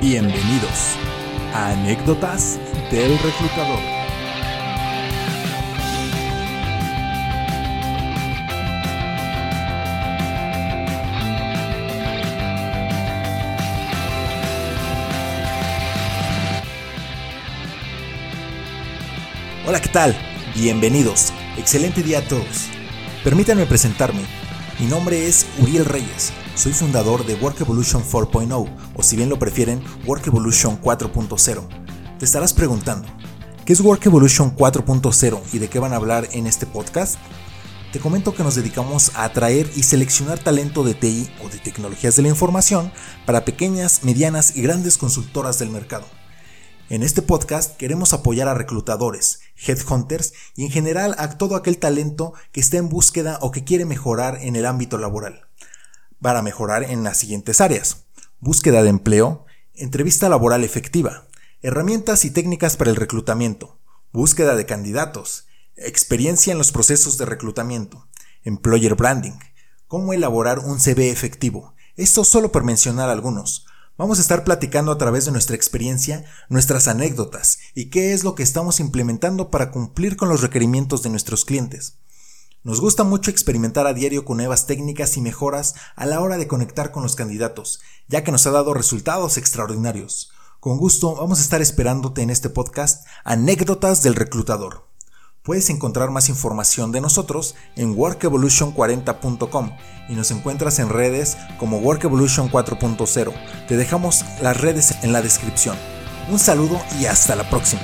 Bienvenidos a Anécdotas del Reclutador. Hola, ¿qué tal? Bienvenidos. Excelente día a todos. Permítanme presentarme. Mi nombre es Uriel Reyes. Soy fundador de Work Evolution 4.0 o si bien lo prefieren, Work Evolution 4.0. Te estarás preguntando, ¿qué es Work Evolution 4.0 y de qué van a hablar en este podcast? Te comento que nos dedicamos a atraer y seleccionar talento de TI o de tecnologías de la información para pequeñas, medianas y grandes consultoras del mercado. En este podcast queremos apoyar a reclutadores, headhunters y en general a todo aquel talento que está en búsqueda o que quiere mejorar en el ámbito laboral. Para mejorar en las siguientes áreas. Búsqueda de empleo, entrevista laboral efectiva, herramientas y técnicas para el reclutamiento, búsqueda de candidatos, experiencia en los procesos de reclutamiento, employer branding, cómo elaborar un CV efectivo. Esto solo por mencionar algunos. Vamos a estar platicando a través de nuestra experiencia, nuestras anécdotas y qué es lo que estamos implementando para cumplir con los requerimientos de nuestros clientes. Nos gusta mucho experimentar a diario con nuevas técnicas y mejoras a la hora de conectar con los candidatos, ya que nos ha dado resultados extraordinarios. Con gusto vamos a estar esperándote en este podcast Anécdotas del Reclutador. Puedes encontrar más información de nosotros en workevolution40.com y nos encuentras en redes como Workevolution 4.0. Te dejamos las redes en la descripción. Un saludo y hasta la próxima.